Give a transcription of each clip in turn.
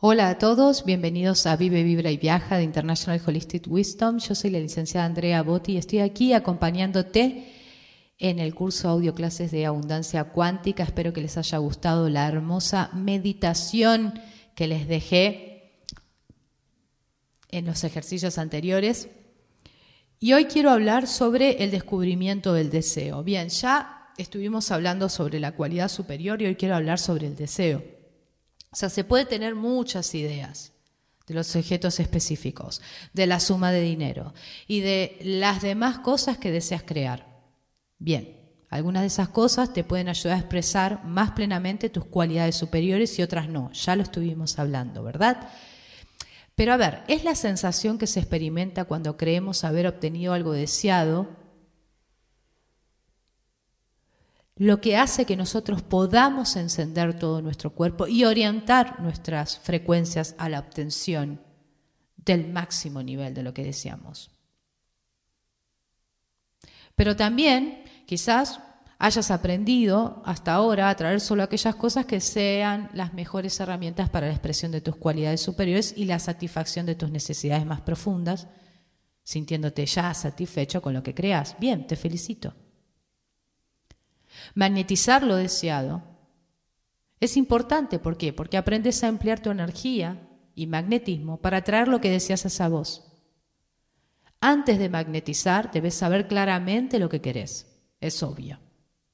Hola a todos, bienvenidos a Vive, Vibra y Viaja de International Holistic Wisdom. Yo soy la licenciada Andrea Botti y estoy aquí acompañándote en el curso Audio Clases de Abundancia Cuántica. Espero que les haya gustado la hermosa meditación que les dejé en los ejercicios anteriores. Y hoy quiero hablar sobre el descubrimiento del deseo. Bien, ya estuvimos hablando sobre la cualidad superior y hoy quiero hablar sobre el deseo. O sea, se puede tener muchas ideas de los objetos específicos, de la suma de dinero y de las demás cosas que deseas crear. Bien, algunas de esas cosas te pueden ayudar a expresar más plenamente tus cualidades superiores y otras no. Ya lo estuvimos hablando, ¿verdad? Pero a ver, ¿es la sensación que se experimenta cuando creemos haber obtenido algo deseado lo que hace que nosotros podamos encender todo nuestro cuerpo y orientar nuestras frecuencias a la obtención del máximo nivel de lo que deseamos. Pero también quizás hayas aprendido hasta ahora a traer solo aquellas cosas que sean las mejores herramientas para la expresión de tus cualidades superiores y la satisfacción de tus necesidades más profundas, sintiéndote ya satisfecho con lo que creas. Bien, te felicito. Magnetizar lo deseado es importante, ¿por qué? Porque aprendes a emplear tu energía y magnetismo para atraer lo que deseas a esa voz. Antes de magnetizar, debes saber claramente lo que querés. Es obvio.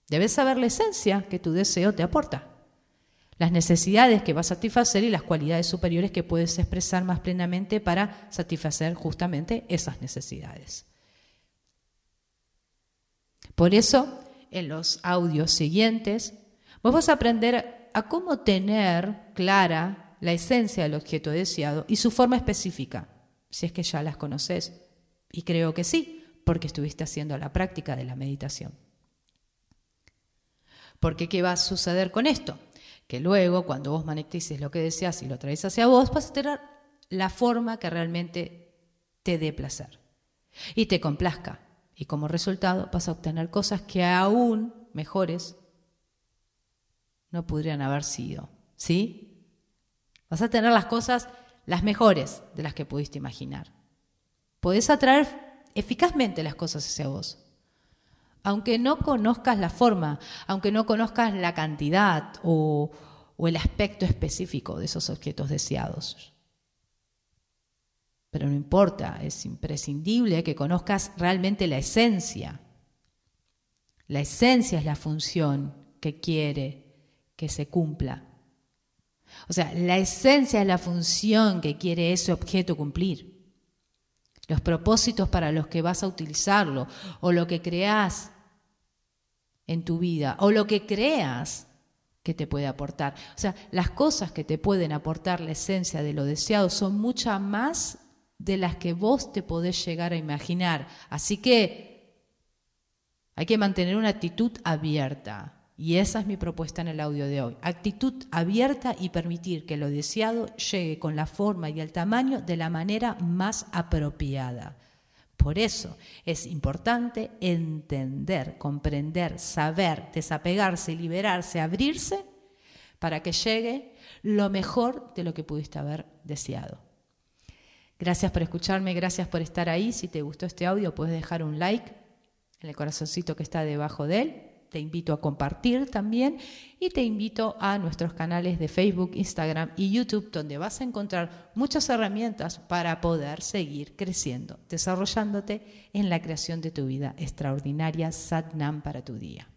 Debes saber la esencia que tu deseo te aporta, las necesidades que va a satisfacer y las cualidades superiores que puedes expresar más plenamente para satisfacer justamente esas necesidades. Por eso, en los audios siguientes, vos vas a aprender a cómo tener clara la esencia del objeto deseado y su forma específica, si es que ya las conoces. Y creo que sí, porque estuviste haciendo la práctica de la meditación. Porque ¿qué va a suceder con esto? Que luego, cuando vos magnetices lo que deseas y lo traes hacia vos, vas a tener la forma que realmente te dé placer y te complazca y como resultado vas a obtener cosas que aún mejores no podrían haber sido. ¿Sí? Vas a tener las cosas las mejores de las que pudiste imaginar. Podés atraer eficazmente las cosas hacia vos. Aunque no conozcas la forma, aunque no conozcas la cantidad o, o el aspecto específico de esos objetos deseados. Pero no importa, es imprescindible que conozcas realmente la esencia. La esencia es la función que quiere que se cumpla. O sea, la esencia es la función que quiere ese objeto cumplir. Los propósitos para los que vas a utilizarlo o lo que creas en tu vida o lo que creas que te puede aportar. O sea, las cosas que te pueden aportar la esencia de lo deseado son muchas más de las que vos te podés llegar a imaginar. Así que hay que mantener una actitud abierta. Y esa es mi propuesta en el audio de hoy. Actitud abierta y permitir que lo deseado llegue con la forma y el tamaño de la manera más apropiada. Por eso es importante entender, comprender, saber, desapegarse, liberarse, abrirse para que llegue lo mejor de lo que pudiste haber deseado. Gracias por escucharme, gracias por estar ahí. Si te gustó este audio, puedes dejar un like en el corazoncito que está debajo de él. Te invito a compartir también y te invito a nuestros canales de Facebook, Instagram y YouTube, donde vas a encontrar muchas herramientas para poder seguir creciendo, desarrollándote en la creación de tu vida extraordinaria, Satnam para tu día.